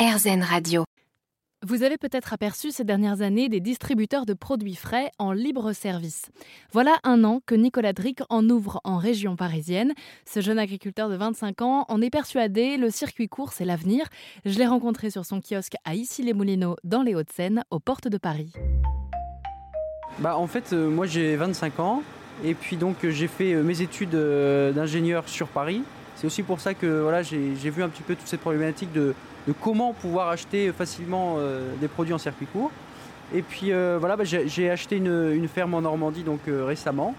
RZN Radio. Vous avez peut-être aperçu ces dernières années des distributeurs de produits frais en libre service. Voilà un an que Nicolas Dric en ouvre en région parisienne. Ce jeune agriculteur de 25 ans en est persuadé, le circuit court c'est l'avenir. Je l'ai rencontré sur son kiosque à Issy-les-Moulineaux dans les Hauts-de-Seine, aux portes de Paris. Bah en fait euh, moi j'ai 25 ans et puis donc euh, j'ai fait euh, mes études euh, d'ingénieur sur Paris. C'est aussi pour ça que j'ai vu un petit peu toute cette problématique de, comment pouvoir acheter facilement euh, des produits en circuit court. Et puis euh, voilà, bah, j'ai acheté une, ferme en Normandie donc euh, récemment.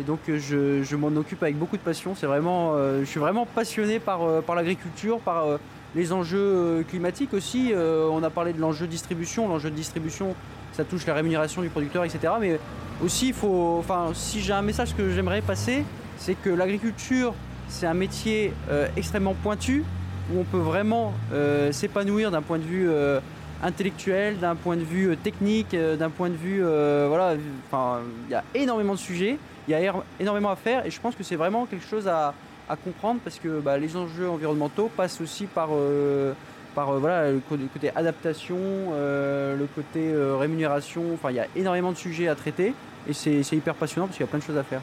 Et donc je, m'en occupe avec beaucoup de passion. C'est vraiment, je suis vraiment passionné par, l'agriculture, par les enjeux climatiques aussi. On a parlé de l'enjeu distribution. L'enjeu de distribution, ça touche la rémunération du producteur, etc. Mais aussi, il faut, enfin, si j'ai un message que j'aimerais passer, c'est que l'agriculture, c'est un métier euh, extrêmement pointu où on peut vraiment euh, s'épanouir d'un point de vue euh, intellectuel, d'un point de vue technique, d'un point de vue, voilà, il y a énormément de sujets, il y a er- énormément à faire et je pense que c'est vraiment quelque chose à, comprendre parce que bah, les enjeux environnementaux passent aussi par par voilà, le côté adaptation, le côté rémunération. Enfin, il y a énormément de sujets à traiter et c'est hyper passionnant parce qu'il y a plein de choses à faire.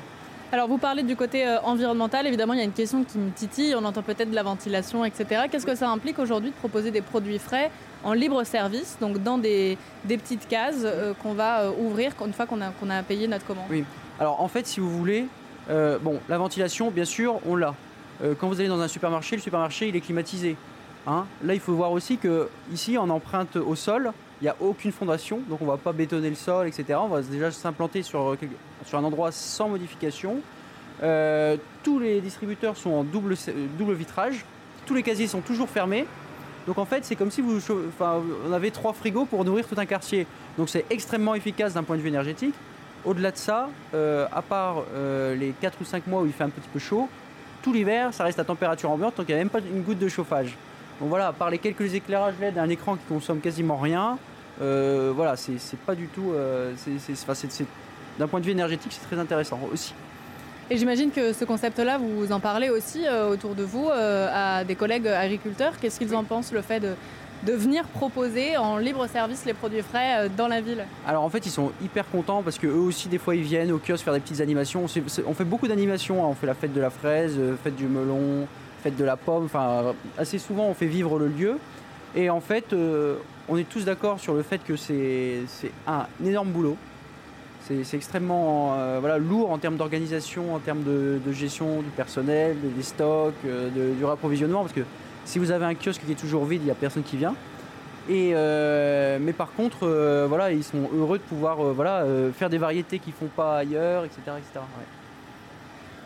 Alors vous parlez du côté euh, environnemental, évidemment il y a une question qui me titille, on entend peut-être de la ventilation, etc. Qu'est-ce que ça implique aujourd'hui de proposer des produits frais en libre service, donc dans des, petites cases euh, qu'on va euh, ouvrir une fois qu'on a, payé notre commande? Oui. Alors en fait, si vous voulez, bon, la ventilation, bien sûr, on l'a. Quand vous allez dans un supermarché, le supermarché, il est climatisé. Hein Là, il faut voir aussi que ici, en empreinte au sol, il n'y a aucune fondation, donc on va pas bétonner le sol, etc. On va déjà s'implanter sur, quelque- sur un endroit sans modification. Euh, tous les distributeurs sont en double, double vitrage. Tous les casiers sont toujours fermés. Donc en fait, c'est comme si vous, enfin, on avait trois frigos pour nourrir tout un quartier. Donc c'est extrêmement efficace d'un point de vue énergétique. Au-delà de ça, euh, à part euh, les 4 ou 5 mois où il fait un petit peu chaud, tout l'hiver, ça reste à température ambiante, donc il n'y a même pas une goutte de chauffage. Donc voilà, à part les quelques éclairages LED, un écran qui consomme quasiment rien, euh, voilà, c'est pas du tout. euh, D'un point de vue énergétique, c'est très intéressant aussi. Et j'imagine que ce concept-là, vous en parlez aussi euh, autour de vous à des collègues agriculteurs. Qu'est-ce qu'ils en pensent, le fait de, de venir proposer en libre service les produits frais dans la ville? Alors en fait, ils sont hyper contents parce que eux aussi, des fois, ils viennent au kiosque faire des petites animations. On fait beaucoup d'animations. hein. On fait la fête de la fraise, fête du melon, fête de la pomme. Enfin, assez souvent, on fait vivre le lieu. Et en fait, euh, on est tous d'accord sur le fait que c'est c'est un énorme boulot. C'est extrêmement euh, voilà, lourd en termes d'organisation, en termes de, gestion du personnel, des, stocks, euh, du rapprovisionnement. Parce que si vous avez un kiosque qui est toujours vide, il n'y a personne qui vient. Et mais par contre, voilà, ils sont heureux de pouvoir voilà, faire des variétés qu'ils font pas ailleurs, etc. etc.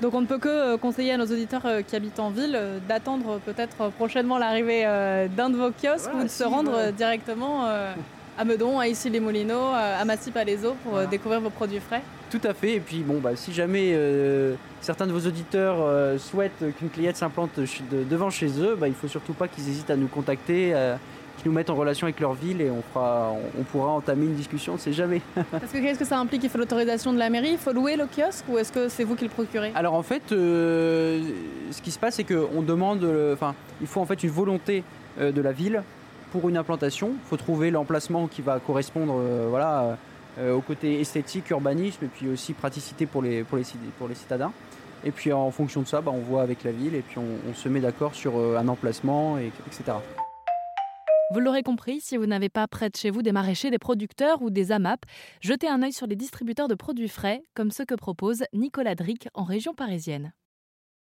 Donc on ne peut que euh, conseiller à nos auditeurs euh, qui habitent en ville euh, d'attendre peut-être prochainement l'arrivée d'un de vos kiosques Voilà, ou de se rendre voilà. directement à Meudon, à Issy-les-Moulineaux, à Massy-Palaiseau pour Voilà. découvrir vos produits frais. Tout à fait. Et puis bon, bah, si jamais euh, certains de vos auditeurs euh, souhaitent qu'une cliente s'implante de- devant chez eux, bah, il faut surtout pas qu'ils hésitent à nous contacter, euh, qu'ils nous mettent en relation avec leur ville et on, fera, on, on pourra entamer une discussion. On ne sait jamais. Parce que qu'est-ce que ça implique Il faut l'autorisation de la mairie Il faut louer le kiosque ou est-ce que c'est vous qui le procurez? Alors en fait, euh, ce qui se passe, c'est qu'on demande, euh, enfin, il faut en fait une volonté euh, de la ville pour une implantation. Il faut trouver l'emplacement qui va correspondre, euh, voilà, au côté esthétique, urbanisme, et puis aussi praticité pour les, pour les, pour les citadins. Et puis en fonction de ça, bah, on voit avec la ville et puis on, on se met d'accord sur un emplacement, et, etc. Vous l'aurez compris, si vous n'avez pas près de chez vous des maraîchers, des producteurs ou des AMAP, jetez un œil sur les distributeurs de produits frais, comme ceux que propose Nicolas Dric en région parisienne.